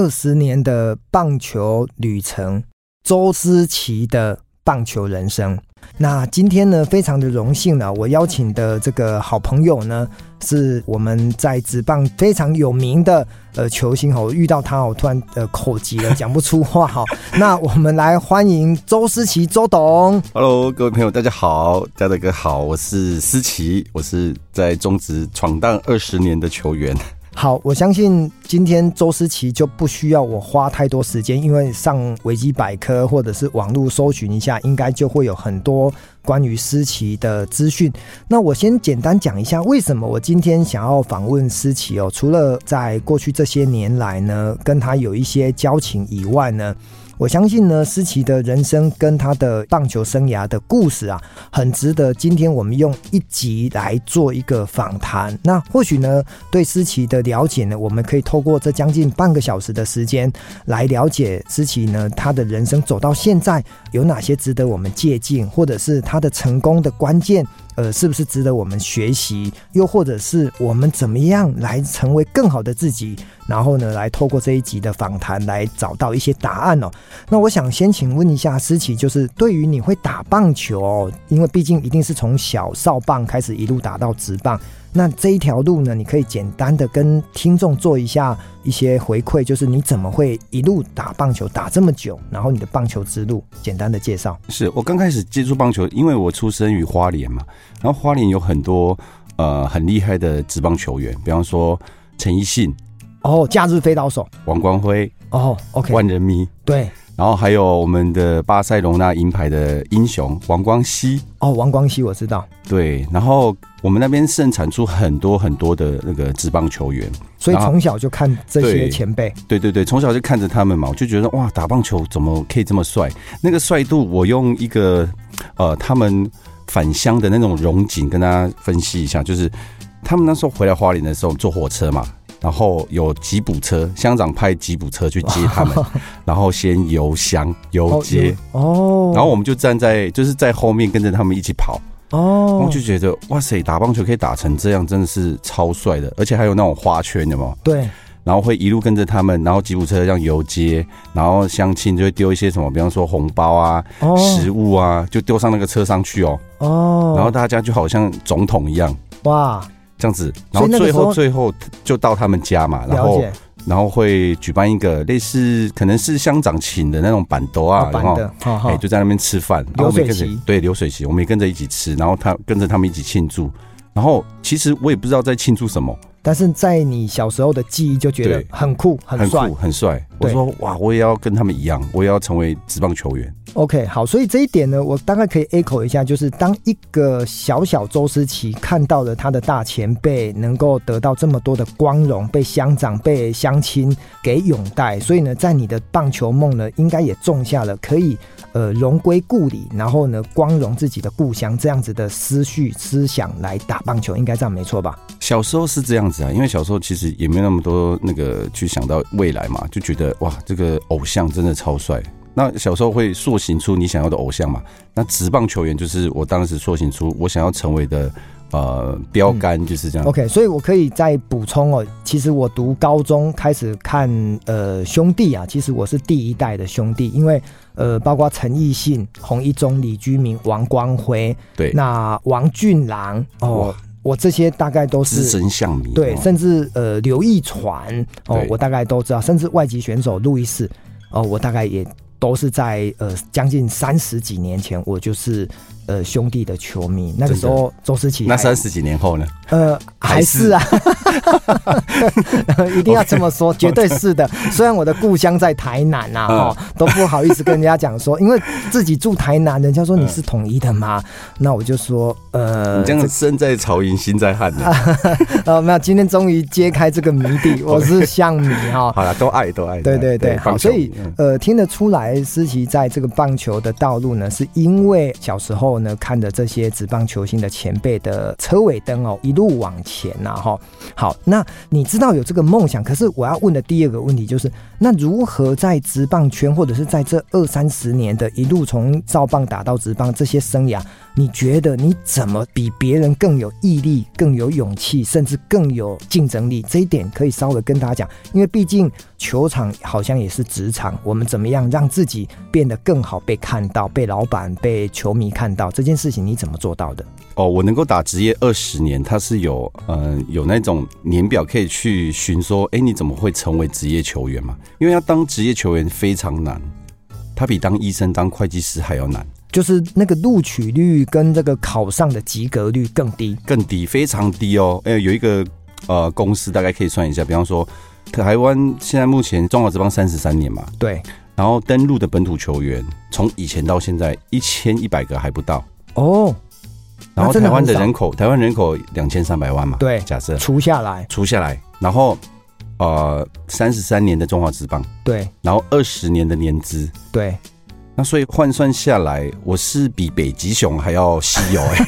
二十年的棒球旅程，周思齐的棒球人生。那今天呢，非常的荣幸呢，我邀请的这个好朋友呢，是我们在职棒非常有名的呃球星哦。遇到他，我突然呃口急了，讲不出话哈。那我们来欢迎周思琪周董。Hello，各位朋友，大家好，家德哥好，我是思琪，我是在中职闯荡二十年的球员。好，我相信今天周思琪就不需要我花太多时间，因为上维基百科或者是网络搜寻一下，应该就会有很多关于思琪的资讯。那我先简单讲一下，为什么我今天想要访问思琪哦，除了在过去这些年来呢，跟他有一些交情以外呢。我相信呢，思齐的人生跟他的棒球生涯的故事啊，很值得今天我们用一集来做一个访谈。那或许呢，对思齐的了解呢，我们可以透过这将近半个小时的时间来了解思齐呢，他的人生走到现在有哪些值得我们借鉴，或者是他的成功的关键。呃，是不是值得我们学习？又或者是我们怎么样来成为更好的自己？然后呢，来透过这一集的访谈来找到一些答案哦。那我想先请问一下思琪，就是对于你会打棒球，因为毕竟一定是从小少棒开始一路打到职棒。那这一条路呢，你可以简单的跟听众做一下一些回馈，就是你怎么会一路打棒球打这么久，然后你的棒球之路简单的介绍。是我刚开始接触棒球，因为我出生于花莲嘛，然后花莲有很多呃很厉害的职棒球员，比方说陈奕迅，哦，假日飞刀手，王光辉，哦，OK，万人迷，对。然后还有我们的巴塞隆纳银牌的英雄王光熙哦，王光熙我知道。对，然后我们那边盛产出很多很多的那个职棒球员，所以从小就看这些前辈。对对对，从小就看着他们嘛，我就觉得哇，打棒球怎么可以这么帅？那个帅度，我用一个呃，他们返乡的那种荣景跟大家分析一下，就是他们那时候回来花莲的时候坐火车嘛。然后有吉普车，乡长派吉普车去接他们，然后先游乡游街。哦，然后我们就站在就是在后面跟着他们一起跑。哦，然后就觉得哇塞，打棒球可以打成这样，真的是超帅的，而且还有那种花圈的嘛，对，然后会一路跟着他们，然后吉普车这样游街，然后相亲就会丢一些什么，比方说红包啊、食物啊，就丢上那个车上去哦，哦，然后大家就好像总统一样。哇。这样子，然后最后最后就到他们家嘛，然后然后会举办一个类似可能是乡长请的那种板凳啊，然后哎就在那边吃饭，然后我们跟着对流水席，我们也跟着一起吃，然后他跟着他们一起庆祝，然后其实我也不知道在庆祝什么。但是在你小时候的记忆就觉得很酷、很帅、很帅。我说哇，我也要跟他们一样，我也要成为职棒球员。OK，好，所以这一点呢，我大概可以 echo 一下，就是当一个小小周思齐看到了他的大前辈能够得到这么多的光荣，被乡长、被乡亲给拥戴，所以呢，在你的棒球梦呢，应该也种下了可以呃荣归故里，然后呢光荣自己的故乡这样子的思绪思想来打棒球，应该这样没错吧？小时候是这样子啊，因为小时候其实也没有那么多那个去想到未来嘛，就觉得哇，这个偶像真的超帅。那小时候会塑形出你想要的偶像嘛？那职棒球员就是我当时塑形出我想要成为的呃标杆，就是这样。嗯、OK，所以我可以再补充哦，其实我读高中开始看呃兄弟啊，其实我是第一代的兄弟，因为呃包括陈奕迅、洪一中、李居明、王光辉，对，那王俊朗哦。我这些大概都是对，甚至呃刘一传哦，我大概都知道，甚至外籍选手路易斯哦，我大概也都是在呃将近三十几年前，我就是。呃，兄弟的球迷，那个时候周思齐，那三十几年后呢？呃，还是啊，一定要这么说，绝对是的。虽然我的故乡在台南啊，哦，都不好意思跟人家讲说，因为自己住台南，人家说你是统一的嘛，那我就说，呃，你这样身在曹营心在汉的。呃，没有，今天终于揭开这个谜底，我是象迷哈。好了，都爱都爱，对对对，好，所以呃，听得出来，思琪在这个棒球的道路呢，是因为小时候。呢，看着这些职棒球星的前辈的车尾灯哦，一路往前呐，哈。好，那你知道有这个梦想，可是我要问的第二个问题就是，那如何在职棒圈，或者是在这二三十年的一路从造棒打到职棒这些生涯，你觉得你怎么比别人更有毅力、更有勇气，甚至更有竞争力？这一点可以稍微跟大家讲，因为毕竟球场好像也是职场，我们怎么样让自己变得更好，被看到，被老板、被球迷看到？这件事情你怎么做到的？哦，我能够打职业二十年，它是有嗯、呃、有那种年表可以去寻说，哎，你怎么会成为职业球员嘛？因为要当职业球员非常难，它比当医生、当会计师还要难，就是那个录取率跟这个考上的及格率更低，更低，非常低哦。哎，有一个呃公司大概可以算一下，比方说台湾现在目前中华职棒三十三年嘛，对。然后登陆的本土球员，从以前到现在一千一百个还不到。哦。然后台湾的人口，台湾人口两千三百万嘛，对，假设。除下来，除下来，然后呃三十三年的中华职棒，对，然后二十年的年资，对，那所以换算下来，我是比北极熊还要稀有哎。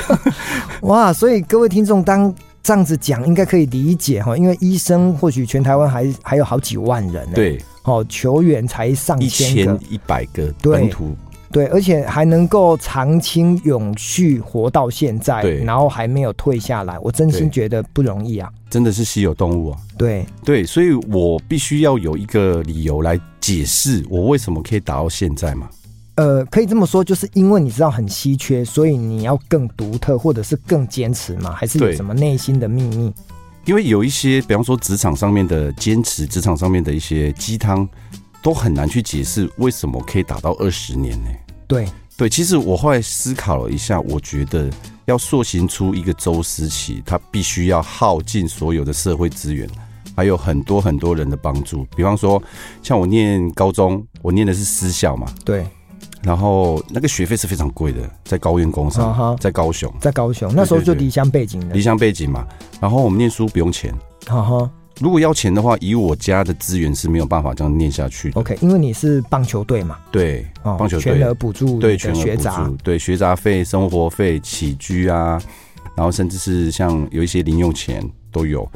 哇，所以各位听众当这样子讲，应该可以理解哈，因为医生或许全台湾还还有好几万人，对。哦，球员才上千个，一千一百个本土，对，对，而且还能够长青永续活到现在，对，然后还没有退下来，我真心觉得不容易啊，真的是稀有动物啊，对。对，所以我必须要有一个理由来解释我为什么可以打到现在嘛，呃，可以这么说，就是因为你知道很稀缺，所以你要更独特，或者是更坚持嘛，还是有什么内心的秘密？因为有一些，比方说职场上面的坚持，职场上面的一些鸡汤，都很难去解释为什么可以打到二十年呢？对对，其实我后来思考了一下，我觉得要塑形出一个周思齐，他必须要耗尽所有的社会资源，还有很多很多人的帮助。比方说，像我念高中，我念的是私校嘛，对。然后那个学费是非常贵的，在高苑工商，在高雄，在高雄，那时候就离乡背景的，离乡背景嘛。然后我们念书不用钱，哈哈。如果要钱的话，以我家的资源是没有办法这样念下去的。OK，因为你是棒球队嘛，对，棒球队全额补助，对，全额补助，对，学杂费、生活费、起居啊，然后甚至是像有一些零用钱都有。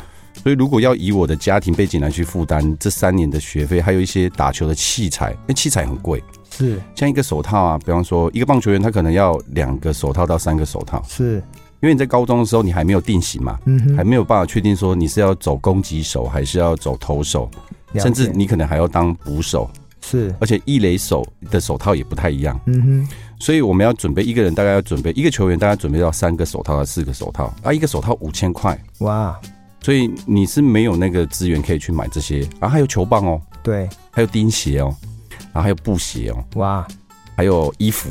所以如果要以我的家庭背景来去负担这三年的学费，还有一些打球的器材，那器材很贵。是。像一个手套啊，比方说一个棒球员，他可能要两个手套到三个手套，是。因为你在高中的时候你还没有定型嘛，嗯哼，还没有办法确定说你是要走攻击手还是要走投手，甚至你可能还要当捕手，是，而且一垒手的手套也不太一样，嗯哼，所以我们要准备一个人大概要准备一个球员大概准备到三个手套到四个手套，啊，一个手套五千块，哇，所以你是没有那个资源可以去买这些，然后还有球棒哦，对，还有钉鞋哦。然后还有布鞋哦，哇，还有衣服，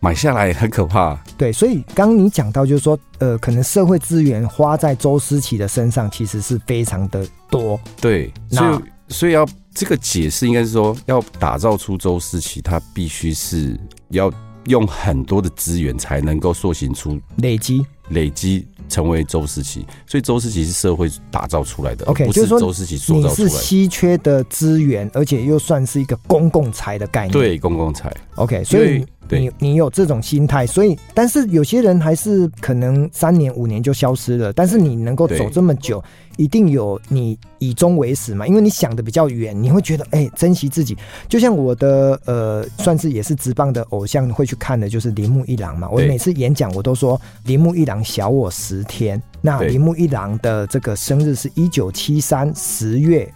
买下来很可怕。对，所以刚刚你讲到，就是说，呃，可能社会资源花在周思琪的身上，其实是非常的多。对，所以所以要这个解释，应该是说，要打造出周思琪，他必须是要用很多的资源才能够塑形出累积累积。成为周思齐，所以周思齐是社会打造出来的。OK，不是周思齐塑造出来的。你是稀缺的资源，而且又算是一个公共财的概念。对，公共财。OK，所以你你有这种心态，所以但是有些人还是可能三年五年就消失了，但是你能够走这么久。一定有你以终为始嘛，因为你想的比较远，你会觉得哎、欸，珍惜自己。就像我的呃，算是也是直棒的偶像会去看的，就是铃木一郎嘛。我每次演讲我都说铃木一郎小我十天。那铃木一郎的这个生日是一九七三十月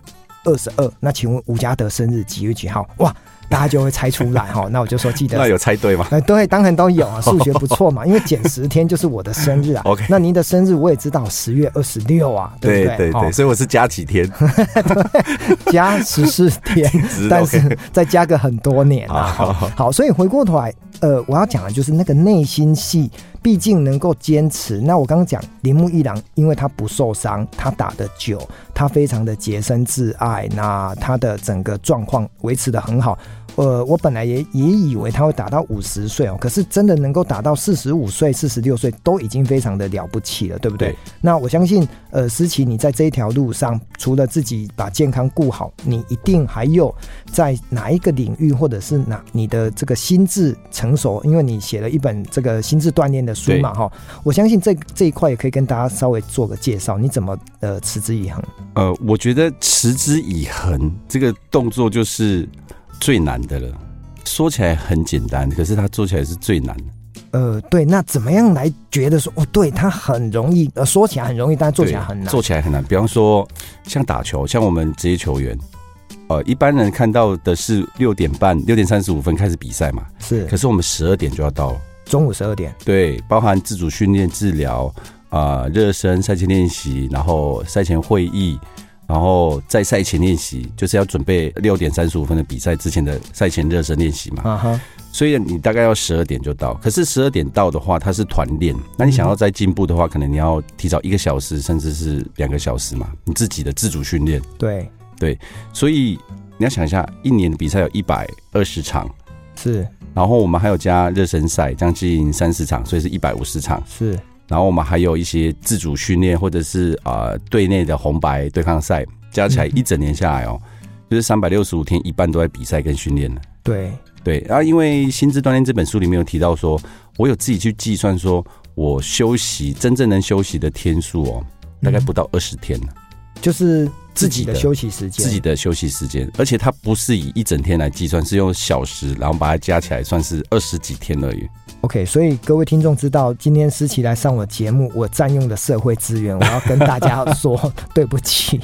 二十二。那请问吴家德生日几月几号？哇，大家就会猜出来哈。那我就说记得，那有猜对吗？呃，对，当然都有啊，数学不错嘛。因为减十天就是我的生日啊。OK，那您的生日我也知道，十月二十六啊，对不对？对对对，所以我是加几天，加十四天，但是再加个很多年啊。好，好，所以回过头来，呃，我要讲的就是那个内心戏。毕竟能够坚持，那我刚刚讲铃木一郎，因为他不受伤，他打的久，他非常的洁身自爱，那他的整个状况维持得很好。呃，我本来也也以为他会打到五十岁哦，可是真的能够打到四十五岁、四十六岁，都已经非常的了不起了，对不对？对。那我相信，呃，思琪，你在这一条路上，除了自己把健康顾好，你一定还有在哪一个领域，或者是哪你的这个心智成熟，因为你写了一本这个心智锻炼的书嘛，哈。我相信这这一块也可以跟大家稍微做个介绍，你怎么呃持之以恒？呃，我觉得持之以恒这个动作就是。最难的了，说起来很简单，可是他做起来是最难的。呃，对，那怎么样来觉得说哦，对，他很容易，呃，说起来很容易，但做起来很难，做起来很难。比方说，像打球，像我们职业球员，呃，一般人看到的是六点半、六点三十五分开始比赛嘛，是。可是我们十二点就要到了，中午十二点。对，包含自主训练、治疗啊、热身、赛前练习，然后赛前会议。然后在赛前练习，就是要准备六点三十五分的比赛之前的赛前热身练习嘛。啊哈。所以你大概要十二点就到，可是十二点到的话，它是团练。那你想要再进步的话，可能你要提早一个小时，甚至是两个小时嘛。你自己的自主训练。对对，所以你要想一下，一年的比赛有一百二十场，是。然后我们还有加热身赛，将近三十场，所以是一百五十场。是。然后我们还有一些自主训练，或者是呃队内的红白对抗赛，加起来一整年下来哦，就是三百六十五天，一半都在比赛跟训练了。对。对，然后因为《心智锻炼》这本书里面有提到说，我有自己去计算，说我休息真正能休息的天数哦，大概不到二十天了，就是自己的休息时间，自己的休息时间，而且它不是以一整天来计算，是用小时，然后把它加起来，算是二十几天而已。OK，所以各位听众知道，今天思琪来上我节目，我占用的社会资源，我要跟大家说对不起。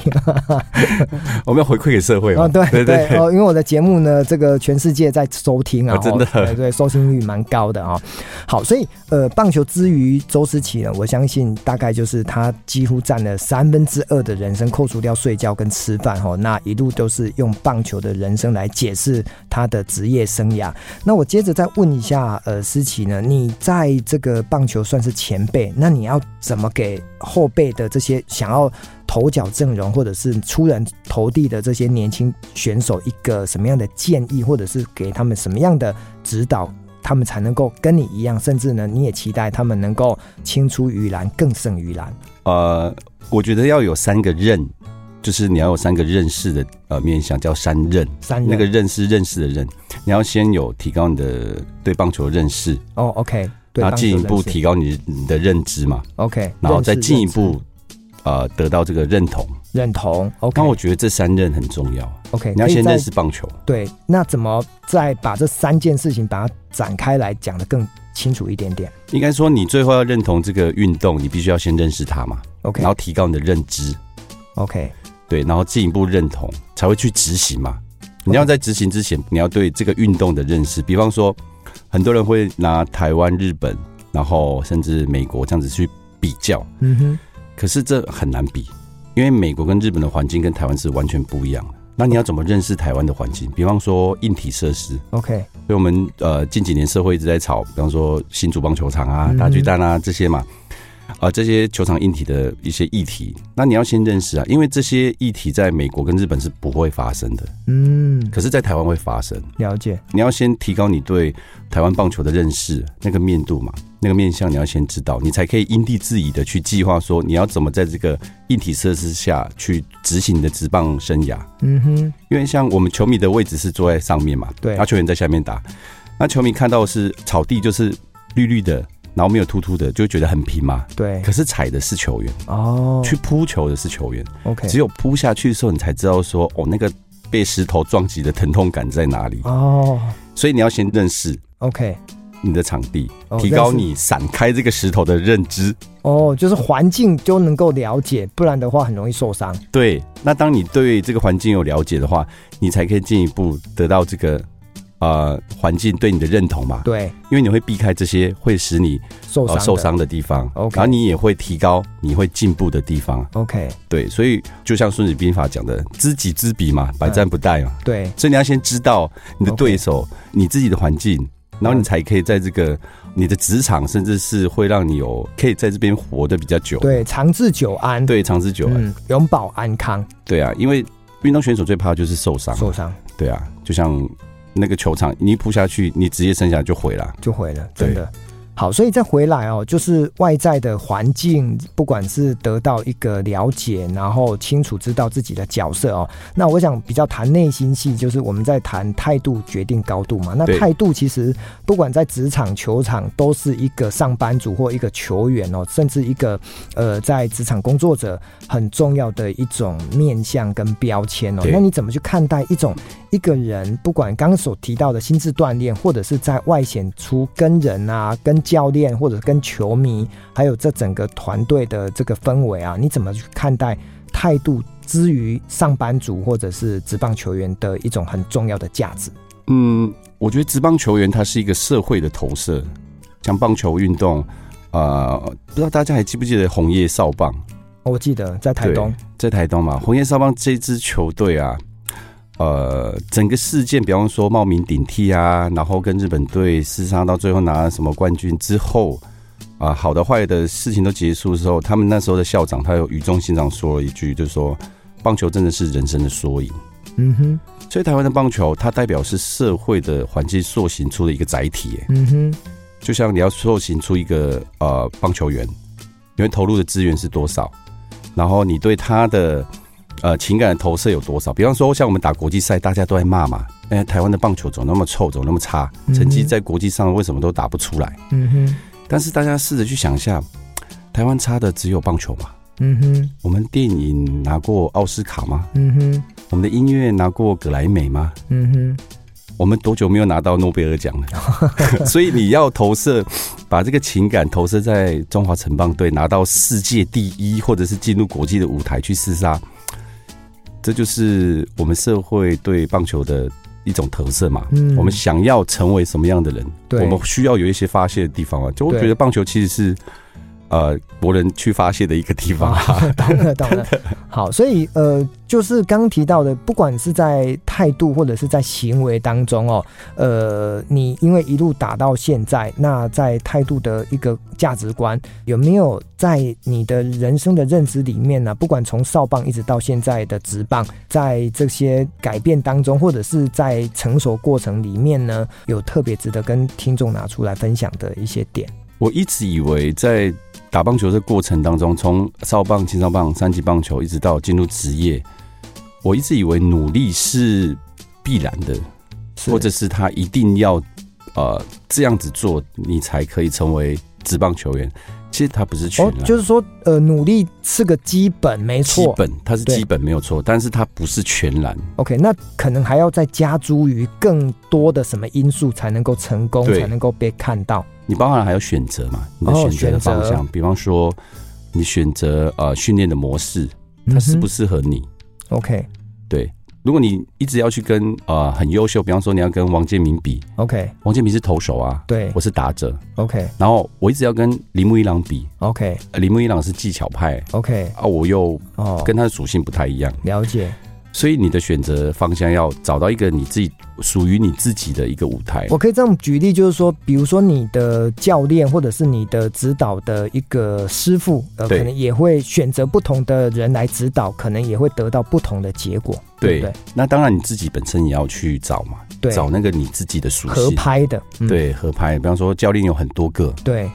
我们要回馈给社会哦，对对对哦，因为我的节目呢，这个全世界在收听啊，真的对对，收听率蛮高的啊。好，所以呃，棒球之于周思琪呢，我相信大概就是他几乎占了三分之二的人生，扣除掉睡觉跟吃饭哈，那一路都是用棒球的人生来解释他的职业生涯。那我接着再问一下呃，思琪呢？你在这个棒球算是前辈，那你要怎么给后辈的这些想要投角阵容或者是出人头地的这些年轻选手一个什么样的建议，或者是给他们什么样的指导，他们才能够跟你一样，甚至呢，你也期待他们能够青出于蓝，更胜于蓝。呃，我觉得要有三个认。就是你要有三个认识的呃面向，叫三认。三认那个认是认识的认，你要先有提高你的对棒球的认识。哦，OK。然后进一步提高你你的认知嘛。OK。然后再进一步呃得到这个认同。认同。OK。那我觉得这三认很重要。OK。你要先认识棒球。对。那怎么再把这三件事情把它展开来讲得更清楚一点点？应该说，你最后要认同这个运动，你必须要先认识它嘛。OK。然后提高你的认知。OK。对，然后进一步认同，才会去执行嘛。你要在执行之前，你要对这个运动的认识。比方说，很多人会拿台湾、日本，然后甚至美国这样子去比较。嗯哼。可是这很难比，因为美国跟日本的环境跟台湾是完全不一样的。那你要怎么认识台湾的环境？比方说硬体设施。OK。所以我们呃近几年社会一直在吵，比方说新竹棒球场啊、大巨蛋啊这些嘛。啊，这些球场硬体的一些议题，那你要先认识啊，因为这些议题在美国跟日本是不会发生的，嗯，可是，在台湾会发生。了解，你要先提高你对台湾棒球的认识，那个面度嘛，那个面向你要先知道，你才可以因地制宜的去计划说你要怎么在这个硬体设施下去执行你的职棒生涯。嗯哼，因为像我们球迷的位置是坐在上面嘛，对，然后球员在下面打，那球迷看到的是草地就是绿绿的。然后没有突突的，就觉得很平嘛。对。可是踩的是球员哦，去扑球的是球员。OK。只有扑下去的时候，你才知道说，哦，那个被石头撞击的疼痛感在哪里。哦。所以你要先认识 OK 你的场地，提高你闪开这个石头的认知。哦，就是环境就能够了解，不然的话很容易受伤。对。那当你对这个环境有了解的话，你才可以进一步得到这个呃环境对你的认同嘛。对，因为你会避开这些会使你受伤、呃、受伤的地方。OK，然后你也会提高你会进步的地方。OK，对，所以就像《孙子兵法》讲的“知己知彼嘛，百战不殆嘛。嗯”对，所以你要先知道你的对手.你自己的环境，然后你才可以在这个。你的职场甚至是会让你有可以在这边活得比较久，对，长治久安，对，长治久安，嗯、永保安康，对啊，因为运动选手最怕的就是受伤，受伤，对啊，就像那个球场，你一扑下去，你职业生涯就毁了，就毁了，真的。好，所以再回来哦，就是外在的环境，不管是得到一个了解，然后清楚知道自己的角色哦。那我想比较谈内心戏，就是我们在谈态度决定高度嘛。那态度其实不管在职场、球场，都是一个上班族或一个球员哦，甚至一个呃在职场工作者很重要的一种面向跟标签哦。那你怎么去看待一种一个人，不管刚刚所提到的心智锻炼，或者是在外显出跟人啊跟教练或者跟球迷，还有这整个团队的这个氛围啊，你怎么去看待态度之于上班族或者是职棒球员的一种很重要的价值？嗯，我觉得职棒球员他是一个社会的投射，像棒球运动，啊、呃，不知道大家还记不记得红叶少棒？我记得在台东，在台东嘛，红叶少棒这支球队啊。呃，整个事件，比方说冒名顶替啊，然后跟日本队厮杀到最后拿了什么冠军之后，啊、好的坏的事情都结束的时候，他们那时候的校长他有语重心长说了一句，就是说棒球真的是人生的缩影。嗯哼，所以台湾的棒球它代表是社会的环境塑形出的一个载体。嗯哼，就像你要塑形出一个呃棒球员，因为投入的资源是多少，然后你对他的。呃，情感的投射有多少？比方说，像我们打国际赛，大家都在骂嘛。哎，台湾的棒球怎么那么臭，怎么那么差？成绩在国际上为什么都打不出来？嗯哼。但是大家试着去想一下，台湾差的只有棒球嘛？嗯哼。我们电影拿过奥斯卡吗？嗯哼。我们的音乐拿过葛莱美吗？嗯哼。我们多久没有拿到诺贝尔奖了？所以你要投射，把这个情感投射在中华城棒队拿到世界第一，或者是进入国际的舞台去厮杀。这就是我们社会对棒球的一种投射嘛。嗯，我们想要成为什么样的人？对，我们需要有一些发泄的地方啊。就我觉得棒球其实是。呃，国人去发泄的一个地方，懂了，懂了。好，所以呃，就是刚提到的，不管是在态度或者是在行为当中哦，呃，你因为一路打到现在，那在态度的一个价值观，有没有在你的人生的认知里面呢？不管从少棒一直到现在的直棒，在这些改变当中，或者是在成熟过程里面呢，有特别值得跟听众拿出来分享的一些点？我一直以为在。打棒球的过程当中，从少棒、青少棒、三级棒球，一直到进入职业，我一直以为努力是必然的，或者是他一定要呃这样子做，你才可以成为职棒球员。其实他不是全就是说呃努力是个基本，没错，基本它是基本没有错，但是它不是全然。OK，那可能还要再加诸于更多的什么因素才能够成功，才能够被看到。你包含还有选择嘛？你的选择的方向，哦、比方说你选择呃训练的模式，它适不适合你、嗯、？OK，对。如果你一直要去跟呃很优秀，比方说你要跟王建民比，OK，王建民是投手啊，对，我是打者，OK。然后我一直要跟铃木一朗比，OK，铃木一朗是技巧派，OK，啊，我又哦。跟他的属性不太一样，了解。所以你的选择方向要找到一个你自己属于你自己的一个舞台。我可以这样举例，就是说，比如说你的教练或者是你的指导的一个师傅，呃，可能也会选择不同的人来指导，可能也会得到不同的结果。对，对，对，那当然你自己本身也要去找嘛，对，找那个你自己的属性合拍的，嗯、对，合拍。比方说教练有很多个，对，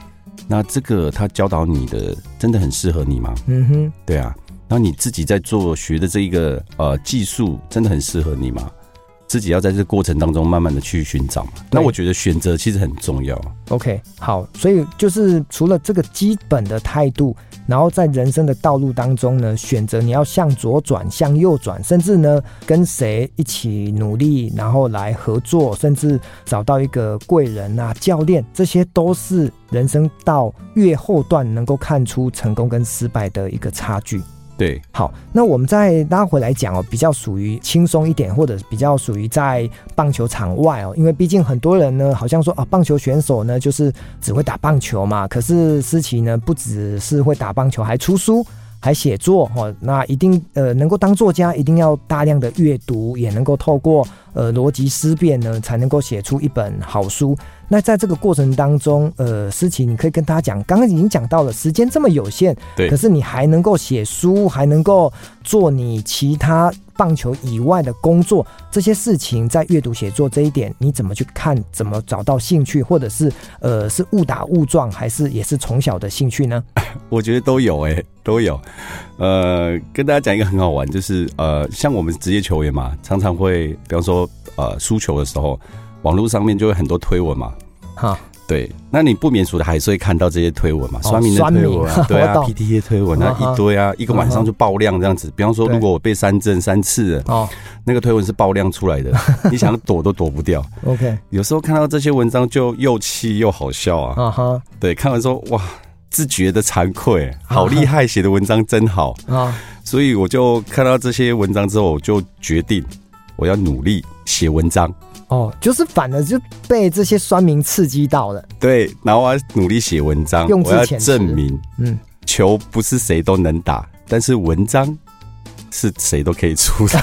那这个他教导你的真的很适合你吗？嗯哼，对啊。那你自己在做学的这一个呃技术，真的很适合你吗？自己要在这个过程当中慢慢的去寻找嘛。那我觉得选择其实很重要。OK，好，所以就是除了这个基本的态度，然后在人生的道路当中呢，选择你要向左转、向右转，甚至呢跟谁一起努力，然后来合作，甚至找到一个贵人啊、教练，这些都是人生到越后段能够看出成功跟失败的一个差距。对，好，那我们再拉回来讲哦，比较属于轻松一点，或者比较属于在棒球场外哦，因为毕竟很多人呢，好像说啊，棒球选手呢就是只会打棒球嘛，可是思琪呢不只是会打棒球，还出书。还写作哦，那一定呃能够当作家，一定要大量的阅读，也能够透过呃逻辑思辨呢，才能够写出一本好书。那在这个过程当中，呃，思琪，你可以跟大家讲，刚刚已经讲到了，时间这么有限，对，可是你还能够写书，还能够做你其他棒球以外的工作，这些事情在阅读写作这一点，你怎么去看？怎么找到兴趣，或者是呃是误打误撞，还是也是从小的兴趣呢？我觉得都有哎、欸，都有。呃，跟大家讲一个很好玩，就是呃，像我们职业球员嘛，常常会，比方说呃输球的时候。网络上面就会很多推文嘛，哈，对，那你不免俗的还是会看到这些推文嘛，酸民的推文，对啊，P T A 推文啊一堆啊，一个晚上就爆量这样子。比方说，如果我被三振三次，哦，那个推文是爆量出来的，你想躲都躲不掉。OK，有时候看到这些文章就又气又好笑啊，啊哈，对，看完说哇，自觉的惭愧，好厉害，写的文章真好啊，所以我就看到这些文章之后，我就决定我要努力写文章。哦，就是反而就被这些酸民刺激到了。对，然后我要努力写文章，我要证明，嗯，球不是谁都能打，但是文章。是谁都可以出的。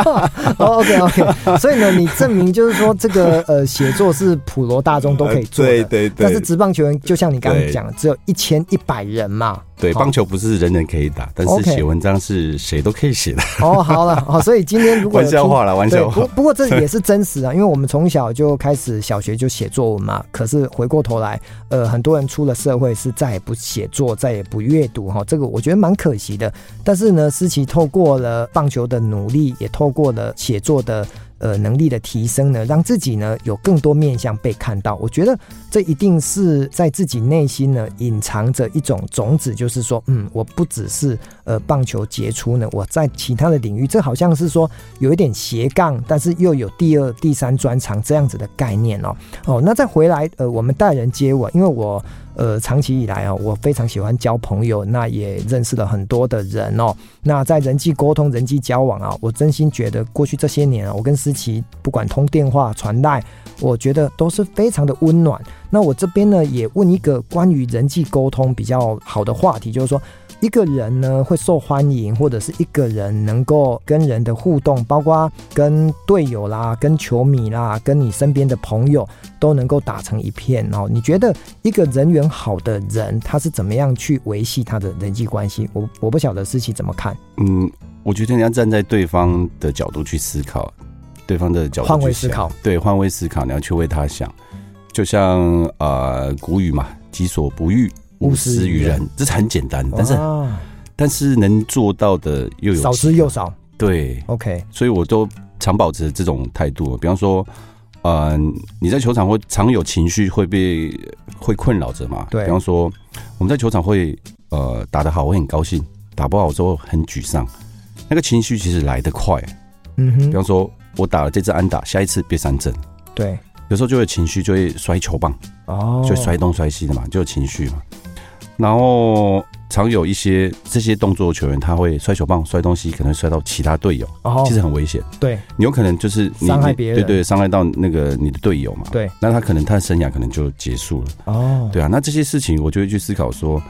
oh,，OK OK，所以呢，你证明就是说，这个呃，写作是普罗大众都可以做的，对对对。但是职棒球员就像你刚刚讲的，只有一千一百人嘛。对，棒球不是人人可以打，但是写文章是谁都可以写的。哦，okay. oh, 好了，好，所以今天如果 玩笑话了，玩笑话。不不过这也是真实啊，因为我们从小就开始小学就写作文嘛。可是回过头来，呃，很多人出了社会是再也不写作，再也不阅读哈，这个我觉得蛮可惜的。但是呢，思琪透过过了棒球的努力，也透过了写作的。呃，能力的提升呢，让自己呢有更多面向被看到。我觉得这一定是在自己内心呢隐藏着一种种子，就是说，嗯，我不只是呃棒球杰出呢，我在其他的领域，这好像是说有一点斜杠，但是又有第二、第三专长这样子的概念哦。哦，那再回来，呃，我们待人接物，因为我。呃，长期以来啊，我非常喜欢交朋友，那也认识了很多的人哦。那在人际沟通、人际交往啊，我真心觉得过去这些年啊，我跟思琪不管通电话、传代，我觉得都是非常的温暖。那我这边呢，也问一个关于人际沟通比较好的话题，就是说。一个人呢会受欢迎，或者是一个人能够跟人的互动，包括跟队友啦、跟球迷啦、跟你身边的朋友，都能够打成一片哦。你觉得一个人缘好的人，他是怎么样去维系他的人际关系？我我不晓得思琪怎么看。嗯，我觉得你要站在对方的角度去思考，对方的角度换位思考，对，换位思考，你要去为他想。就像呃古语嘛，“己所不欲”。勿施于人，这是很简单，但是但是能做到的又有少之又少。对，OK，所以我都常保持这种态度。比方说，呃，你在球场会常有情绪会被会困扰着嘛？对。比方说，我们在球场会呃打得好，我很高兴；打不好之后很沮丧。那个情绪其实来得快。嗯哼。比方说我打了这次安打，下一次别三振。对。有时候就会情绪，就会摔球棒，哦，就摔东摔西的嘛，就有情绪嘛。然后常有一些这些动作球员，他会摔球棒、摔东西，可能摔到其他队友，哦，其实很危险。对，你有可能就是伤害别人，对对，伤害到那个你的队友嘛。对，那他可能他的生涯可能就结束了。哦，对啊，那这些事情我就会去思考说，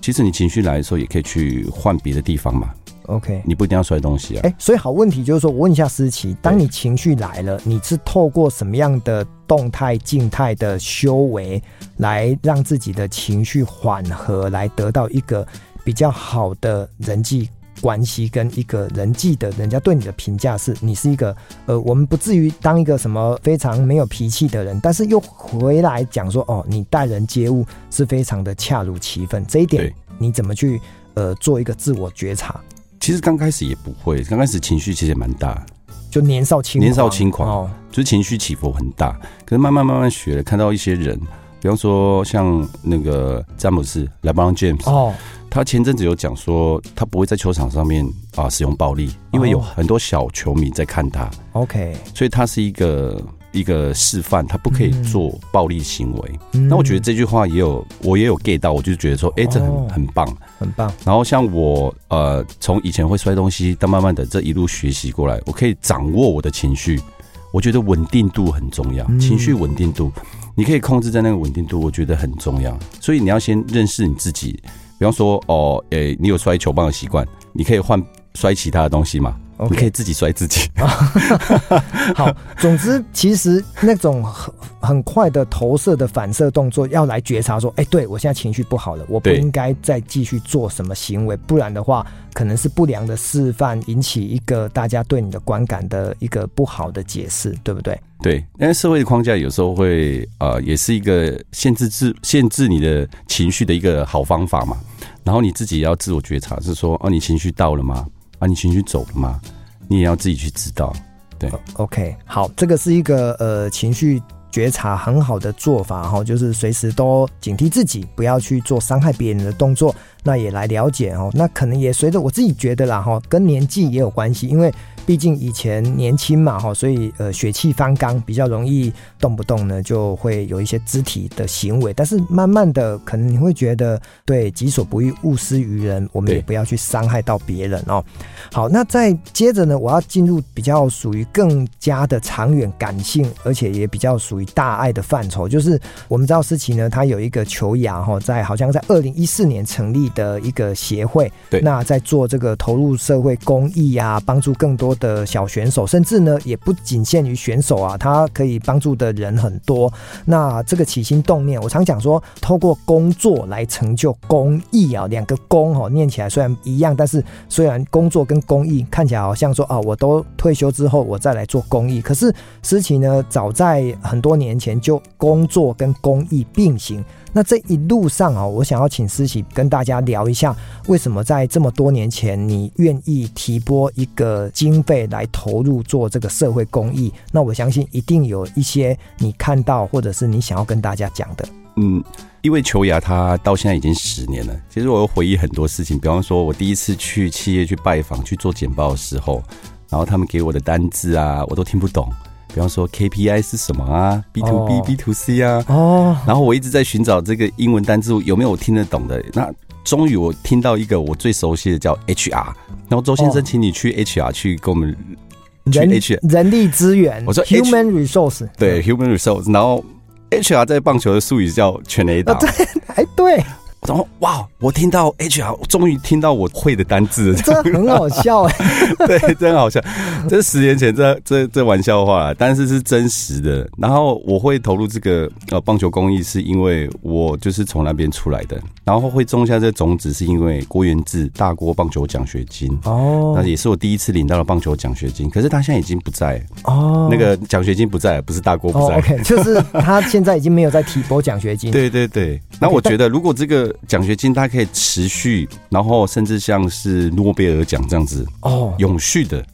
其实你情绪来的时候，也可以去换别的地方嘛。OK，你不一定要摔东西啊。哎，所以好问题就是说，我问一下思琪，当你情绪来了，你是透过什么样的动态、静态的修为，来让自己的情绪缓和，来得到一个比较好的人际关系，跟一个人际的人家对你的评价是，你是一个呃，我们不至于当一个什么非常没有脾气的人，但是又回来讲说，哦，你待人接物是非常的恰如其分，这一点你怎么去呃做一个自我觉察？其实刚开始也不会，刚开始情绪其实也蛮大，就年少轻年少轻狂，哦，就是情绪起伏很大。可是慢慢慢慢学了，看到一些人，比方说像那个詹姆斯 （LeBron James），哦，他前阵子有讲说，他不会在球场上面啊使用暴力，因为有很多小球迷在看他。OK，所以他是一个一个示范，他不可以做暴力行为。嗯、那我觉得这句话也有，我也有 get 到，我就觉得说，哎、欸，这很、哦、很棒，很棒。然后像我呃，从以前会摔东西，到慢慢的这一路学习过来，我可以掌握我的情绪。我觉得稳定度很重要，情绪稳定度，你可以控制在那个稳定度，我觉得很重要。所以你要先认识你自己。比方说，哦，诶、欸，你有摔球棒的习惯，你可以换摔其他的东西吗？Okay. 你可以自己摔自己。好，总之，其实那种很很快的投射的反射动作，要来觉察说，哎、欸，对我现在情绪不好了，我不应该再继续做什么行为，不然的话，可能是不良的示范，引起一个大家对你的观感的一个不好的解释，对不对？对，因为社会的框架有时候会，呃，也是一个限制自限制你的情绪的一个好方法嘛。然后你自己也要自我觉察，是说，哦，你情绪到了吗？啊，你情绪走了吗？你也要自己去知道。对，OK，好，这个是一个呃情绪觉察很好的做法哈，就是随时都警惕自己，不要去做伤害别人的动作。那也来了解哦，那可能也随着我自己觉得啦哈，跟年纪也有关系，因为。毕竟以前年轻嘛，哈，所以呃血气方刚，比较容易动不动呢就会有一些肢体的行为。但是慢慢的，可能你会觉得，对，己所不欲，勿施于人，我们也不要去伤害到别人哦。好，那再接着呢，我要进入比较属于更加的长远感性，而且也比较属于大爱的范畴。就是我们知道思琪呢，他有一个球雅哈，在好像在二零一四年成立的一个协会，对，那在做这个投入社会公益啊，帮助更多。的小选手，甚至呢也不仅限于选手啊，他可以帮助的人很多。那这个起心动念，我常讲说，透过工作来成就公益啊，两个工哈念起来虽然一样，但是虽然工作跟公益看起来好像说啊，我都退休之后我再来做公益，可是思琪呢，早在很多年前就工作跟公益并行。那这一路上啊，我想要请思琪跟大家聊一下，为什么在这么多年前，你愿意提拨一个经费来投入做这个社会公益？那我相信一定有一些你看到，或者是你想要跟大家讲的。嗯，因为球牙他到现在已经十年了，其实我有回忆很多事情，比方说我第一次去企业去拜访去做简报的时候，然后他们给我的单字啊，我都听不懂。比方说 KPI 是什么啊？B to B、oh. B to C 啊？哦，然后我一直在寻找这个英文单字有没有我听得懂的。那终于我听到一个我最熟悉的叫 HR。然后周先生，请你去 HR 去跟我们人去 HR 人力资源。我说 Human Resource，对 Human Resource。然后 HR 在棒球的术语叫全垒打。对，哎对。然后哇，我听到 HR，我终于听到我会的单字了，这很好笑哎，对，真好笑。这是十年前这这这玩笑话，但是是真实的。然后我会投入这个呃棒球公益，是因为我就是从那边出来的。然后会种下这种子，是因为郭元志大郭棒球奖学金哦，那也是我第一次领到了棒球奖学金。可是他现在已经不在哦，那个奖学金不在，不是大郭不在，哦，OK，就是他现在已经没有在提拨奖学金。对对对，那我觉得如果这个。奖学金它可以持续，然后甚至像是诺贝尔奖这样子哦，永续的。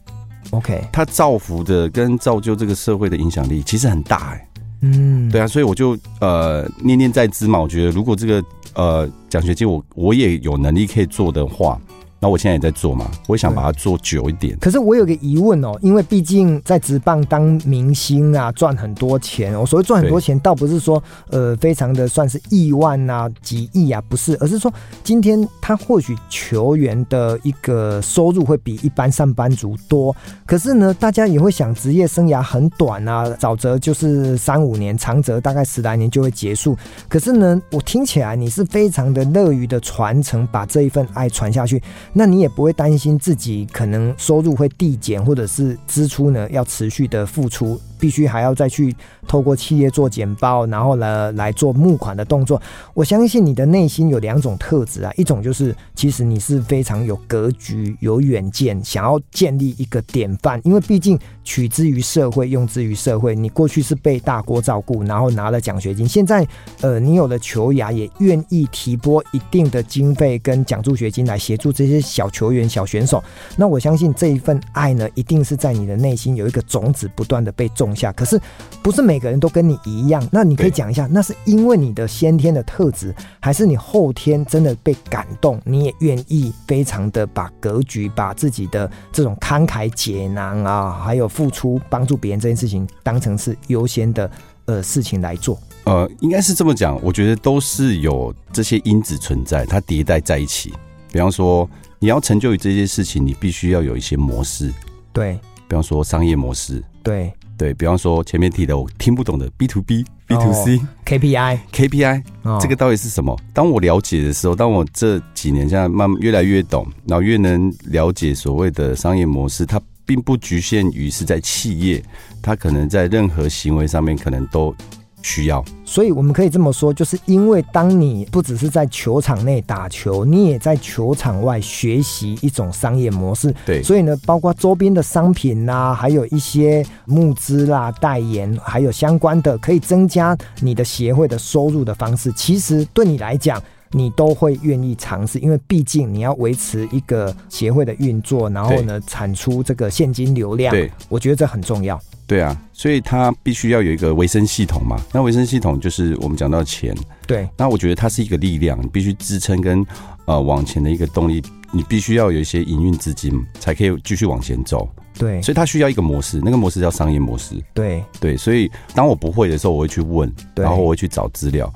OK，它造福的跟造就这个社会的影响力其实很大哎。嗯，对啊，所以我就呃念念在兹嘛，我觉得如果这个呃奖学金我我也有能力可以做的话。那我现在也在做嘛，我想把它做久一点。可是我有个疑问哦，因为毕竟在职棒当明星啊，赚很多钱。我所谓赚很多钱，倒不是说呃非常的算是亿万啊、几亿啊，不是，而是说今天他或许球员的一个收入会比一般上班族多。可是呢，大家也会想，职业生涯很短啊，早则就是三五年，长则大概十来年就会结束。可是呢，我听起来你是非常的乐于的传承，把这一份爱传下去。那你也不会担心自己可能收入会递减，或者是支出呢要持续的付出。必须还要再去透过企业做简报，然后呢来做募款的动作。我相信你的内心有两种特质啊，一种就是其实你是非常有格局、有远见，想要建立一个典范。因为毕竟取之于社会，用之于社会。你过去是被大锅照顾，然后拿了奖学金，现在呃你有了球牙，也愿意提拨一定的经费跟奖助学金来协助这些小球员、小选手。那我相信这一份爱呢，一定是在你的内心有一个种子不断的被种。动下。可是不是每个人都跟你一样。那你可以讲一下，那是因为你的先天的特质，还是你后天真的被感动，你也愿意非常的把格局、把自己的这种慷慨解囊啊，还有付出帮助别人这件事情当成是优先的呃事情来做？呃，应该是这么讲，我觉得都是有这些因子存在，它迭代在一起。比方说，你要成就于这些事情，你必须要有一些模式。对，比方说商业模式。对，对，比方说前面提的我听不懂的 B to B、B to C、KPI、KPI，这个到底是什么？当我了解的时候，当我这几年现在慢慢越来越懂，然后越能了解所谓的商业模式，它并不局限于是在企业，它可能在任何行为上面可能都。需要，所以我们可以这么说，就是因为当你不只是在球场内打球，你也在球场外学习一种商业模式。对，所以呢，包括周边的商品啦、啊，还有一些募资啦、代言，还有相关的可以增加你的协会的收入的方式，其实对你来讲，你都会愿意尝试，因为毕竟你要维持一个协会的运作，然后呢，产出这个现金流量。对，我觉得这很重要。对啊，所以它必须要有一个维生系统嘛。那维生系统就是我们讲到钱。对。那我觉得它是一个力量，你必须支撑跟呃往前的一个动力。你必须要有一些营运资金，才可以继续往前走。对。所以它需要一个模式，那个模式叫商业模式。对。对，所以当我不会的时候，我会去问，然后我会去找资料。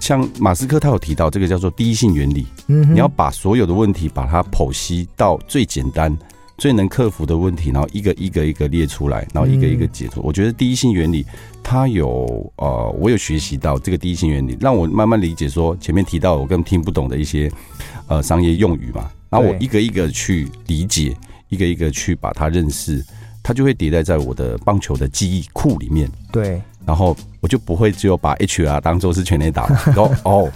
像马斯克他有提到这个叫做第一性原理。嗯。你要把所有的问题把它剖析到最简单。最能克服的问题，然后一个一个一个列出来，然后一个一个解脱。嗯、我觉得第一性原理，它有呃，我有学习到这个第一性原理，让我慢慢理解说前面提到我根本听不懂的一些呃商业用语嘛。然后我一个一个去理解，一个一个去把它认识，它就会迭代在我的棒球的记忆库里面。对，然后我就不会只有把 HR 当做是全垒打，然 后哦，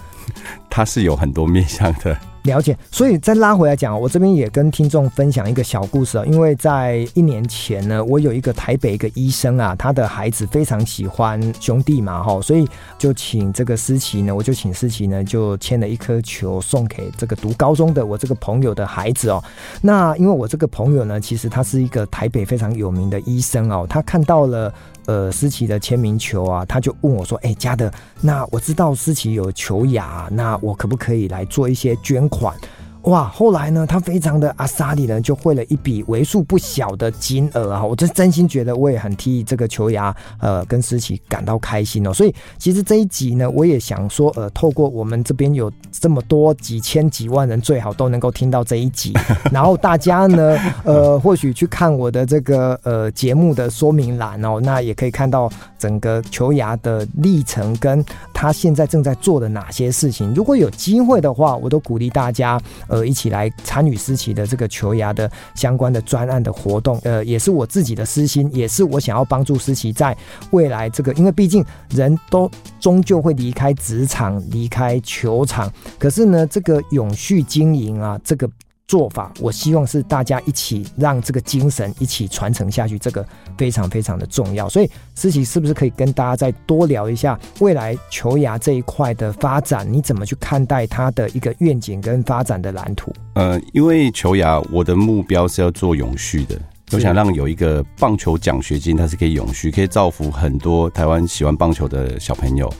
它是有很多面向的。了解，所以再拉回来讲，我这边也跟听众分享一个小故事啊。因为在一年前呢，我有一个台北一个医生啊，他的孩子非常喜欢兄弟嘛，哈，所以就请这个思琪呢，我就请思琪呢，就签了一颗球送给这个读高中的我这个朋友的孩子哦。那因为我这个朋友呢，其实他是一个台北非常有名的医生哦，他看到了。呃，思琪的签名球啊，他就问我说：“哎、欸，嘉德，那我知道思琪有球雅，那我可不可以来做一些捐款？”哇，后来呢，他非常的阿萨里呢，就汇了一笔为数不小的金额啊！我真真心觉得，我也很替这个球牙呃跟思琪感到开心哦。所以其实这一集呢，我也想说，呃，透过我们这边有这么多几千几万人，最好都能够听到这一集，然后大家呢，呃，或许去看我的这个呃节目的说明栏哦，那也可以看到整个球牙的历程，跟他现在正在做的哪些事情。如果有机会的话，我都鼓励大家。呃，一起来参与思琪的这个球牙的相关的专案的活动，呃，也是我自己的私心，也是我想要帮助思琪在未来这个，因为毕竟人都终究会离开职场，离开球场，可是呢，这个永续经营啊，这个。做法，我希望是大家一起让这个精神一起传承下去，这个非常非常的重要。所以，思琪是不是可以跟大家再多聊一下未来球牙这一块的发展？你怎么去看待它的一个愿景跟发展的蓝图？呃，因为球牙，我的目标是要做永续的，我想让有一个棒球奖学金，它是可以永续，可以造福很多台湾喜欢棒球的小朋友，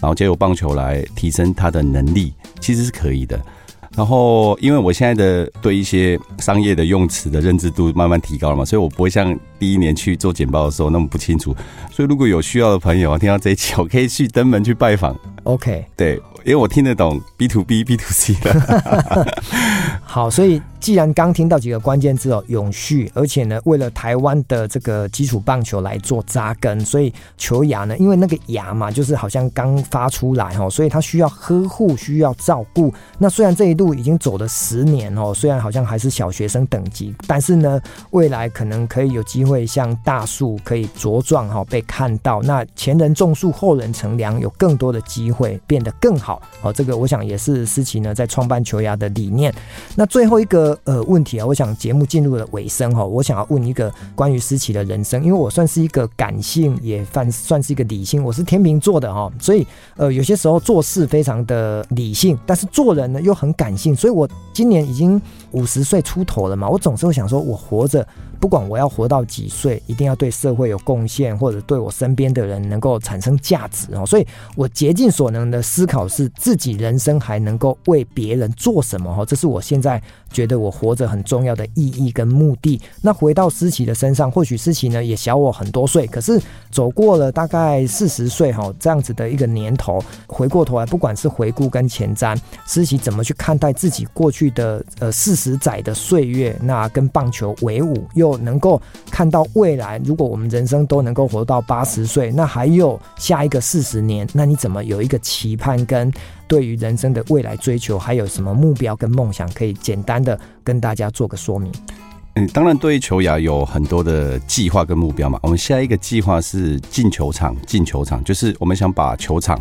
然后借由棒球来提升他的能力，其实是可以的。然后，因为我现在的对一些商业的用词的认知度慢慢提高了嘛，所以我不会像第一年去做简报的时候那么不清楚。所以，如果有需要的朋友啊听到这一期，我可以去登门去拜访。OK，对，因为我听得懂 B to B、B to C 的。好，所以。既然刚听到几个关键字哦，永续，而且呢，为了台湾的这个基础棒球来做扎根，所以球牙呢，因为那个牙嘛，就是好像刚发出来哦，所以它需要呵护，需要照顾。那虽然这一路已经走了十年哦，虽然好像还是小学生等级，但是呢，未来可能可以有机会像大树可以茁壮哈，被看到。那前人种树，后人乘凉，有更多的机会变得更好哦。这个我想也是思琪呢在创办球牙的理念。那那最后一个。呃，问题啊，我想节目进入了尾声哈，我想要问一个关于思琪的人生，因为我算是一个感性，也算算是一个理性，我是天秤座的哈，所以呃，有些时候做事非常的理性，但是做人呢又很感性，所以我今年已经五十岁出头了嘛，我总是会想说，我活着不管我要活到几岁，一定要对社会有贡献，或者对我身边的人能够产生价值哦。所以我竭尽所能的思考是自己人生还能够为别人做什么哈，这是我现在觉得我活着很重要的意义跟目的。那回到思琪的身上，或许思琪呢也小我很多岁，可是走过了大概四十岁哈这样子的一个年头，回过头来，不管是回顾跟前瞻，思琪怎么去看待自己过去的呃四十载的岁月，那跟棒球为伍，又能够看到未来，如果我们人生都能够活到八十岁，那还有下一个四十年，那你怎么有一个期盼跟对于人生的未来追求，还有什么目标跟梦想，可以简单的跟大家做个说明？嗯，当然，对于球雅有很多的计划跟目标嘛。我们下一个计划是进球场，进球场就是我们想把球场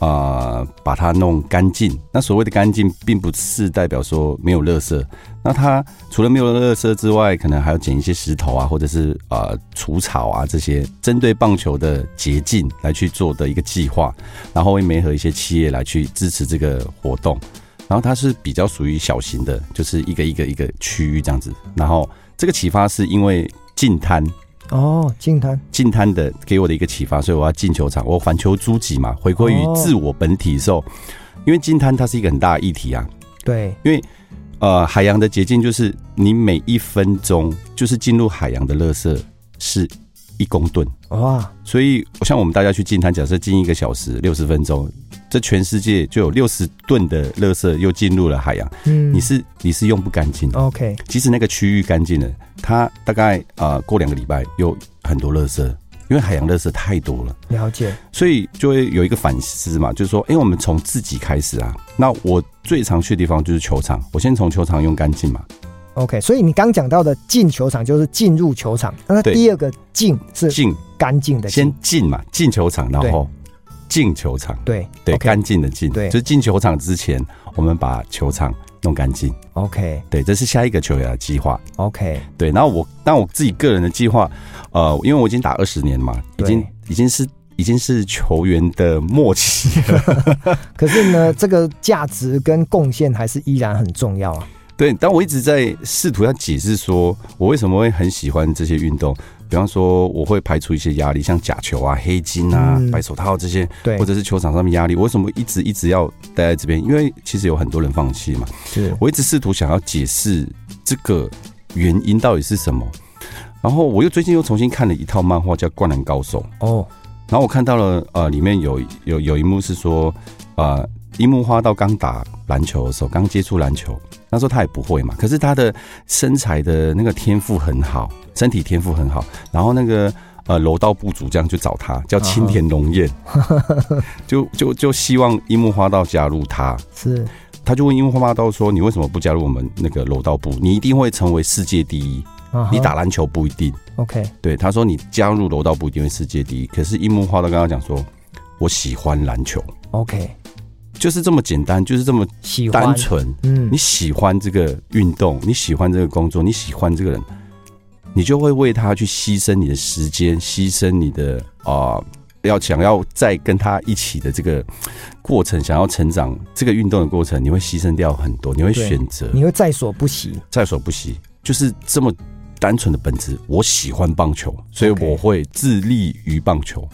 啊、呃、把它弄干净。那所谓的干净，并不是代表说没有垃圾。那它除了没有垃圾之外，可能还要捡一些石头啊，或者是呃除草啊这些针对棒球的捷径来去做的一个计划，然后会媒合一些企业来去支持这个活动。然后它是比较属于小型的，就是一个一个一个区域这样子。然后这个启发是因为近滩哦，近滩近滩的给我的一个启发，所以我要进球场，我反球诸己嘛，回归于自我本体的时候，哦、因为近滩它是一个很大的议题啊。对，因为呃海洋的捷径就是你每一分钟就是进入海洋的垃圾是一公吨。哇，所以像我们大家去进滩，假设进一个小时六十分钟。这全世界就有六十吨的垃圾又进入了海洋，嗯，你是你是用不干净的，OK。即使那个区域干净了，它大概啊、呃、过两个礼拜又很多垃圾，因为海洋垃圾太多了。了解，所以就会有一个反思嘛，就是说，哎、欸，我们从自己开始啊。那我最常去的地方就是球场，我先从球场用干净嘛。OK，所以你刚讲到的进球场就是进入球场，那第二个进是进干净的，先进嘛，进球场，然后。进球场，对对，干净的进，对，就是进球场之前，我们把球场弄干净。OK，对，这是下一个球员的计划。OK，对，然后我，但我自己个人的计划，呃，因为我已经打二十年了嘛，已经已经是已经是球员的末期了。可是呢，这个价值跟贡献还是依然很重要啊。对，但我一直在试图要解释说，我为什么会很喜欢这些运动。比方说，我会排除一些压力，像假球啊、黑金啊、嗯、白手套这些，对，或者是球场上面压力。我为什么一直一直要待在这边？因为其实有很多人放弃嘛。是，我一直试图想要解释这个原因到底是什么。然后我又最近又重新看了一套漫画，叫《灌篮高手》哦。然后我看到了，呃，里面有有有一幕是说，呃，樱木花道刚打篮球的时候，刚接触篮球，那时候他也不会嘛，可是他的身材的那个天赋很好。身体天赋很好，然后那个呃柔道部主这样去找他，叫青田龙彦，就就就希望樱木花道加入他，是，他就问樱木花道说：“你为什么不加入我们那个柔道部？你一定会成为世界第一。你打篮球不一定。” OK，对，他说：“你加入柔道部一定会世界第一。”可是樱木花道刚刚讲说：“我喜欢篮球。”OK，就是这么简单，就是这么单纯。嗯，你喜欢这个运动，你喜欢这个工作，你喜欢这个人。你就会为他去牺牲你的时间，牺牲你的啊、呃，要想要再跟他一起的这个过程，想要成长这个运动的过程，你会牺牲掉很多，你会选择，你会在所不惜，在所不惜，就是这么单纯的本质。我喜欢棒球，所以我会致力于棒球。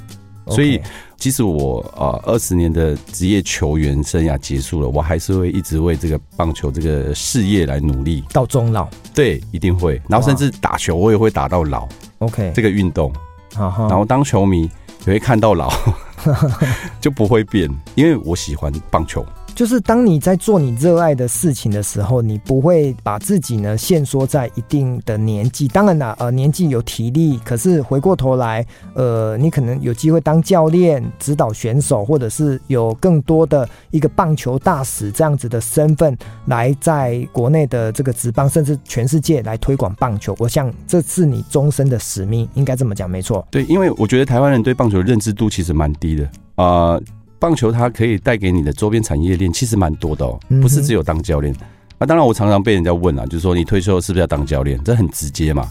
所以，即使我啊二十年的职业球员生涯结束了，我还是会一直为这个棒球这个事业来努力到终老。对，一定会。然后甚至打球，我也会打到老。OK，这个运动，然后当球迷也会看到老，就不会变，因为我喜欢棒球。就是当你在做你热爱的事情的时候，你不会把自己呢限缩在一定的年纪。当然啦，呃，年纪有体力，可是回过头来，呃，你可能有机会当教练、指导选手，或者是有更多的一个棒球大使这样子的身份，来在国内的这个职棒，甚至全世界来推广棒球。我想这是你终身的使命，应该这么讲，没错。对，因为我觉得台湾人对棒球的认知度其实蛮低的啊。棒球它可以带给你的周边产业链其实蛮多的哦，不是只有当教练。那当然，我常常被人家问啊，就是说你退休是不是要当教练？这很直接嘛。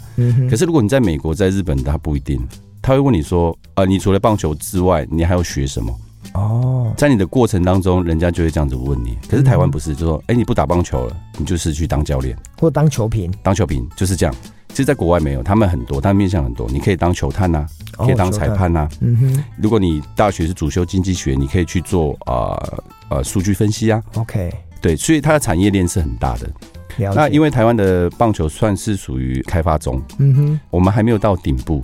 可是如果你在美国、在日本，他不一定，他会问你说，啊，你除了棒球之外，你还要学什么？哦，在你的过程当中，人家就会这样子问你。可是台湾不是，就说，哎，你不打棒球了，你就是去当教练或当球评，当球评就是这样。其实，在国外没有，他们很多，他们面向很多。你可以当球探呐、啊，可以当裁判呐、啊。嗯哼。如果你大学是主修经济学，你可以去做啊呃数据分析啊。OK。对，所以它的产业链是很大的。那因为台湾的棒球算是属于开发中，嗯哼，我们还没有到顶部。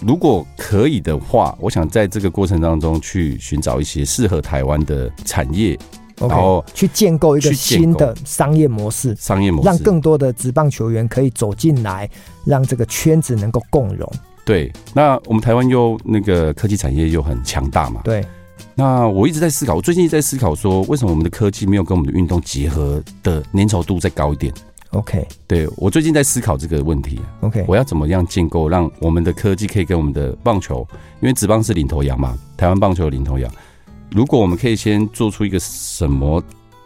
如果可以的话，我想在这个过程当中去寻找一些适合台湾的产业。后去建构一个新的商业模式，商业模式，让更多的职棒球员可以走进来，让这个圈子能够共融。对，那我们台湾又那个科技产业又很强大嘛。对，那我一直在思考，我最近一直在思考说，为什么我们的科技没有跟我们的运动结合的粘稠度再高一点？OK，对，我最近在思考这个问题。OK，我要怎么样建构，让我们的科技可以跟我们的棒球，因为职棒是领头羊嘛，台湾棒球的领头羊。如果我们可以先做出一个什么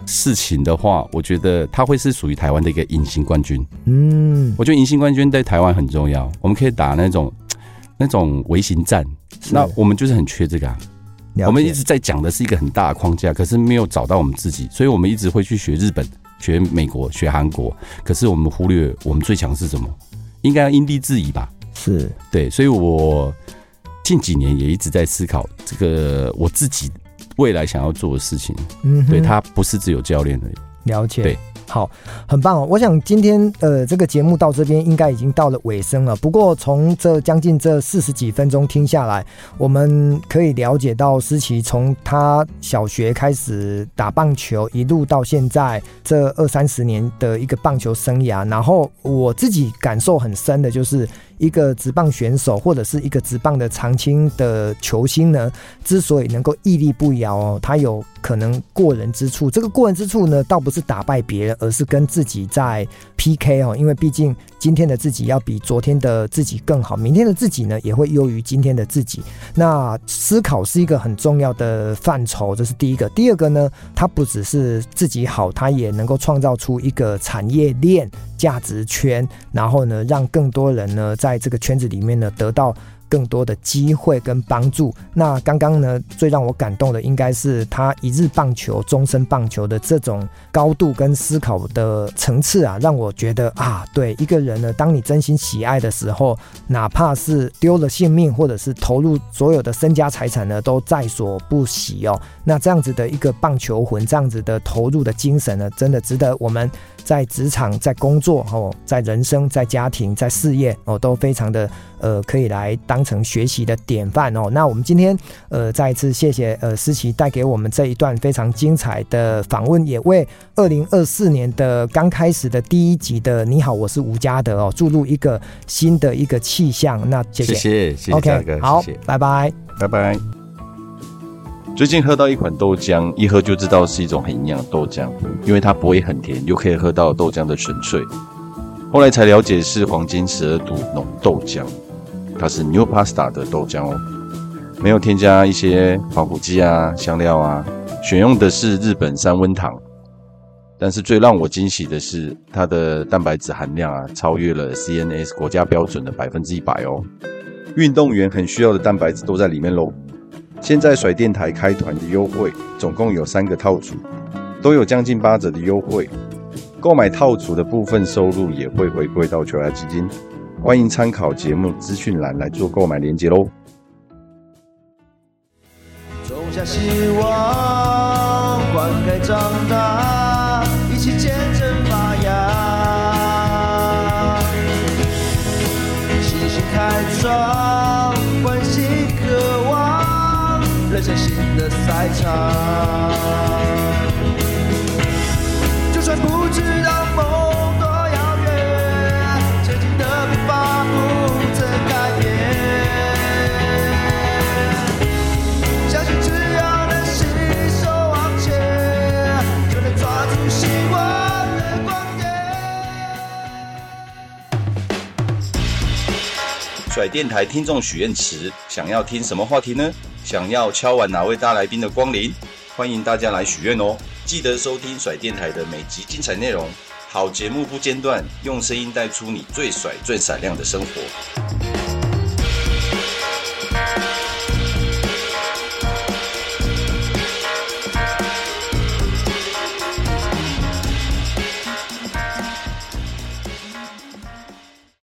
事情的话，我觉得它会是属于台湾的一个隐形冠军。嗯，我觉得隐形冠军在台湾很重要。我们可以打那种 那种微型战，那我们就是很缺这个啊。我们一直在讲的是一个很大的框架，可是没有找到我们自己，所以我们一直会去学日本、学美国、学韩国，可是我们忽略我们最强是什么？应该要因地制宜吧？是对，所以我近几年也一直在思考这个我自己。未来想要做的事情，嗯，对，他不是只有教练而已。了解，对，好，很棒哦。我想今天呃，这个节目到这边应该已经到了尾声了。不过从这将近这四十几分钟听下来，我们可以了解到思琪从他小学开始打棒球，一路到现在这二三十年的一个棒球生涯。然后我自己感受很深的就是。一个职棒选手或者是一个职棒的长青的球星呢，之所以能够屹立不摇哦，他有可能过人之处。这个过人之处呢，倒不是打败别人，而是跟自己在 PK 哦。因为毕竟今天的自己要比昨天的自己更好，明天的自己呢也会优于今天的自己。那思考是一个很重要的范畴，这是第一个。第二个呢，他不只是自己好，他也能够创造出一个产业链。价值圈，然后呢，让更多人呢在这个圈子里面呢得到更多的机会跟帮助。那刚刚呢，最让我感动的应该是他一日棒球、终身棒球的这种高度跟思考的层次啊，让我觉得啊，对一个人呢，当你真心喜爱的时候，哪怕是丢了性命，或者是投入所有的身家财产呢，都在所不惜哦。那这样子的一个棒球魂，这样子的投入的精神呢，真的值得我们。在职场、在工作、哦，在人生、在家庭、在事业哦，都非常的呃，可以来当成学习的典范哦。那我们今天呃，再一次谢谢呃思琪带给我们这一段非常精彩的访问，也为二零二四年的刚开始的第一集的你好，我是吴家德哦，注入一个新的一个气象。那谢谢，谢谢，谢谢，OK，哥好，谢谢拜拜，拜拜。最近喝到一款豆浆，一喝就知道是一种很营养的豆浆，因为它不会很甜，又可以喝到豆浆的纯粹。后来才了解是黄金十二度浓豆浆，它是 New Pasta 的豆浆哦，没有添加一些防腐剂啊、香料啊，选用的是日本三温糖。但是最让我惊喜的是，它的蛋白质含量啊，超越了 CNS 国家标准的百分之一百哦。运动员很需要的蛋白质都在里面喽。现在甩电台开团的优惠，总共有三个套组，都有将近八折的优惠。购买套组的部分收入也会回归到球爱基金。欢迎参考节目资讯栏来做购买链接喽。种下希望，灌溉长大，一起见人生新的赛场，就算不知道梦多遥远，前进的步伐不曾改变。相信只要能携手往前，就能抓住希望的光点。甩电台听众许愿池，想要听什么话题呢？想要敲完哪位大来宾的光临，欢迎大家来许愿哦！记得收听甩电台的每集精彩内容，好节目不间断，用声音带出你最甩最闪亮的生活。